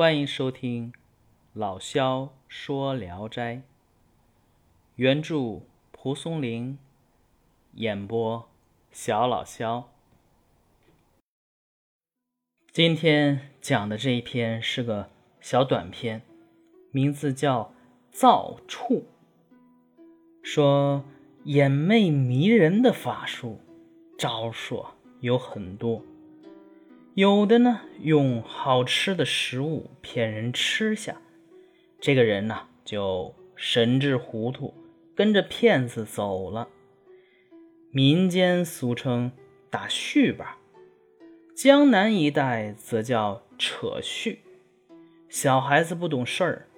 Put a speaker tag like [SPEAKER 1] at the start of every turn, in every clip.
[SPEAKER 1] 欢迎收听老萧说聊斋，原著蒲松龄，演播小老萧。今天讲的这一篇是个小短篇，名字叫《造处》，说眼媚迷人的法术招数有很多。有的呢，用好吃的食物骗人吃下，这个人呢就神志糊涂，跟着骗子走了。民间俗称打絮吧，江南一带则叫扯絮。小孩子不懂事儿，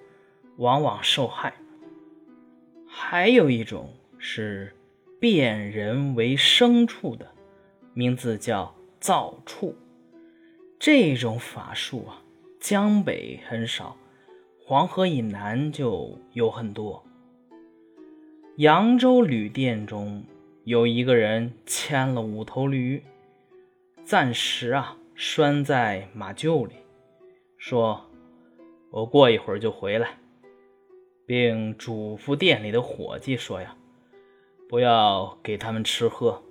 [SPEAKER 1] 往往受害。还有一种是变人为牲畜的，名字叫造畜。这种法术啊，江北很少，黄河以南就有很多。扬州旅店中有一个人牵了五头驴，暂时啊拴在马厩里，说：“我过一会儿就回来。”并嘱咐店里的伙计说：“呀，不要给他们吃喝。”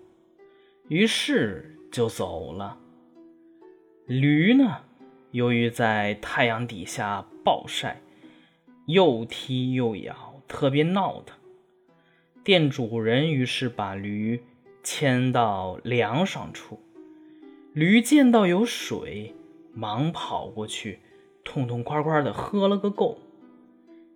[SPEAKER 1] 于是就走了。驴呢，由于在太阳底下暴晒，又踢又咬，特别闹腾。店主人于是把驴牵到凉爽处，驴见到有水，忙跑过去，痛痛快快的喝了个够。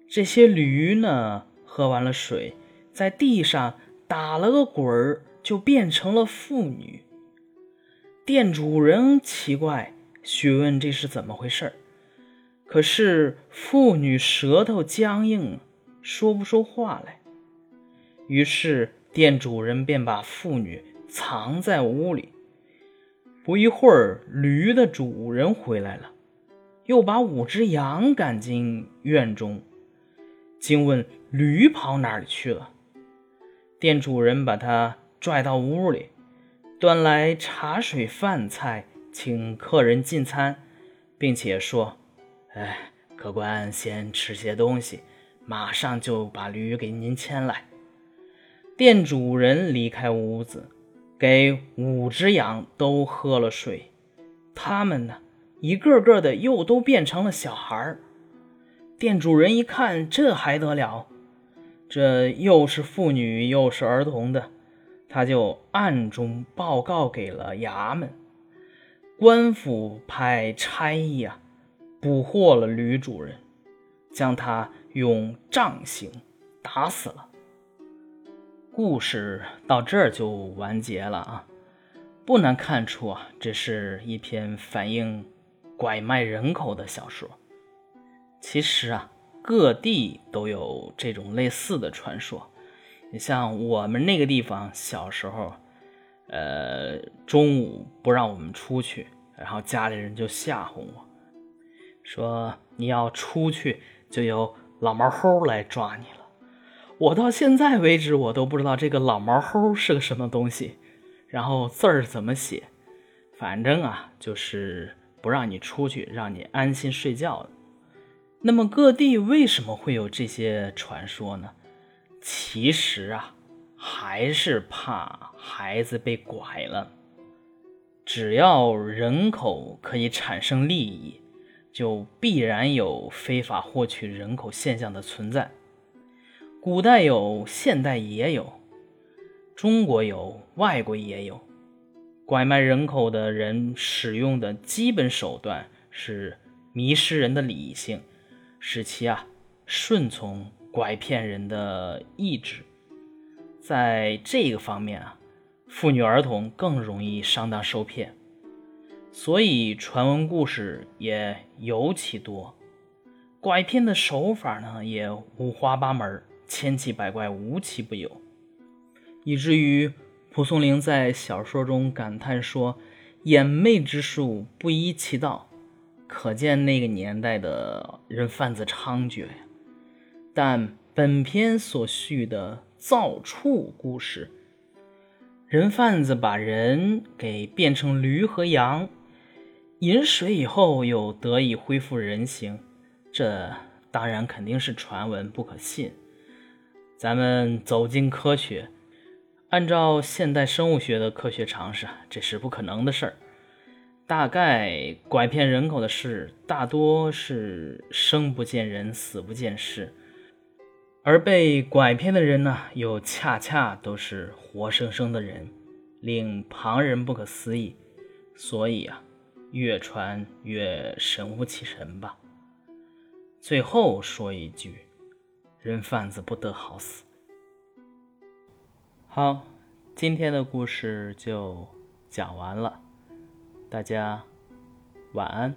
[SPEAKER 1] 这些驴呢，喝完了水，在地上打了个滚儿，就变成了妇女。店主人奇怪，询问这是怎么回事可是妇女舌头僵硬，说不出话来。于是店主人便把妇女藏在屋里。不一会儿，驴的主人回来了，又把五只羊赶进院中，惊问驴跑哪里去了。店主人把他拽到屋里。端来茶水饭菜，请客人进餐，并且说：“哎，客官先吃些东西，马上就把驴给您牵来。”店主人离开屋子，给五只羊都喝了水，他们呢，一个个的又都变成了小孩儿。店主人一看，这还得了？这又是妇女，又是儿童的。他就暗中报告给了衙门，官府派差役啊，捕获了吕主人，将他用杖刑打死了。故事到这儿就完结了啊！不难看出啊，这是一篇反映拐卖人口的小说。其实啊，各地都有这种类似的传说。你像我们那个地方，小时候，呃，中午不让我们出去，然后家里人就吓唬我，说你要出去就有老毛猴来抓你了。我到现在为止，我都不知道这个老毛猴是个什么东西，然后字儿怎么写，反正啊，就是不让你出去，让你安心睡觉那么各地为什么会有这些传说呢？其实啊，还是怕孩子被拐了。只要人口可以产生利益，就必然有非法获取人口现象的存在。古代有，现代也有，中国有，外国也有。拐卖人口的人使用的基本手段是迷失人的理性，使其啊顺从。拐骗人的意志，在这个方面啊，妇女儿童更容易上当受骗，所以传闻故事也尤其多。拐骗的手法呢，也五花八门，千奇百怪，无奇不有，以至于蒲松龄在小说中感叹说：“眼媚之术不依其道。”可见那个年代的人贩子猖獗呀。但本篇所叙的造畜故事，人贩子把人给变成驴和羊，饮水以后又得以恢复人形，这当然肯定是传闻，不可信。咱们走进科学，按照现代生物学的科学常识，这是不可能的事儿。大概拐骗人口的事，大多是生不见人，死不见尸，而被拐骗的人呢，又恰恰都是活生生的人，令旁人不可思议。所以啊，越传越神乎其神吧。最后说一句，人贩子不得好死。好，今天的故事就讲完了。大家晚安。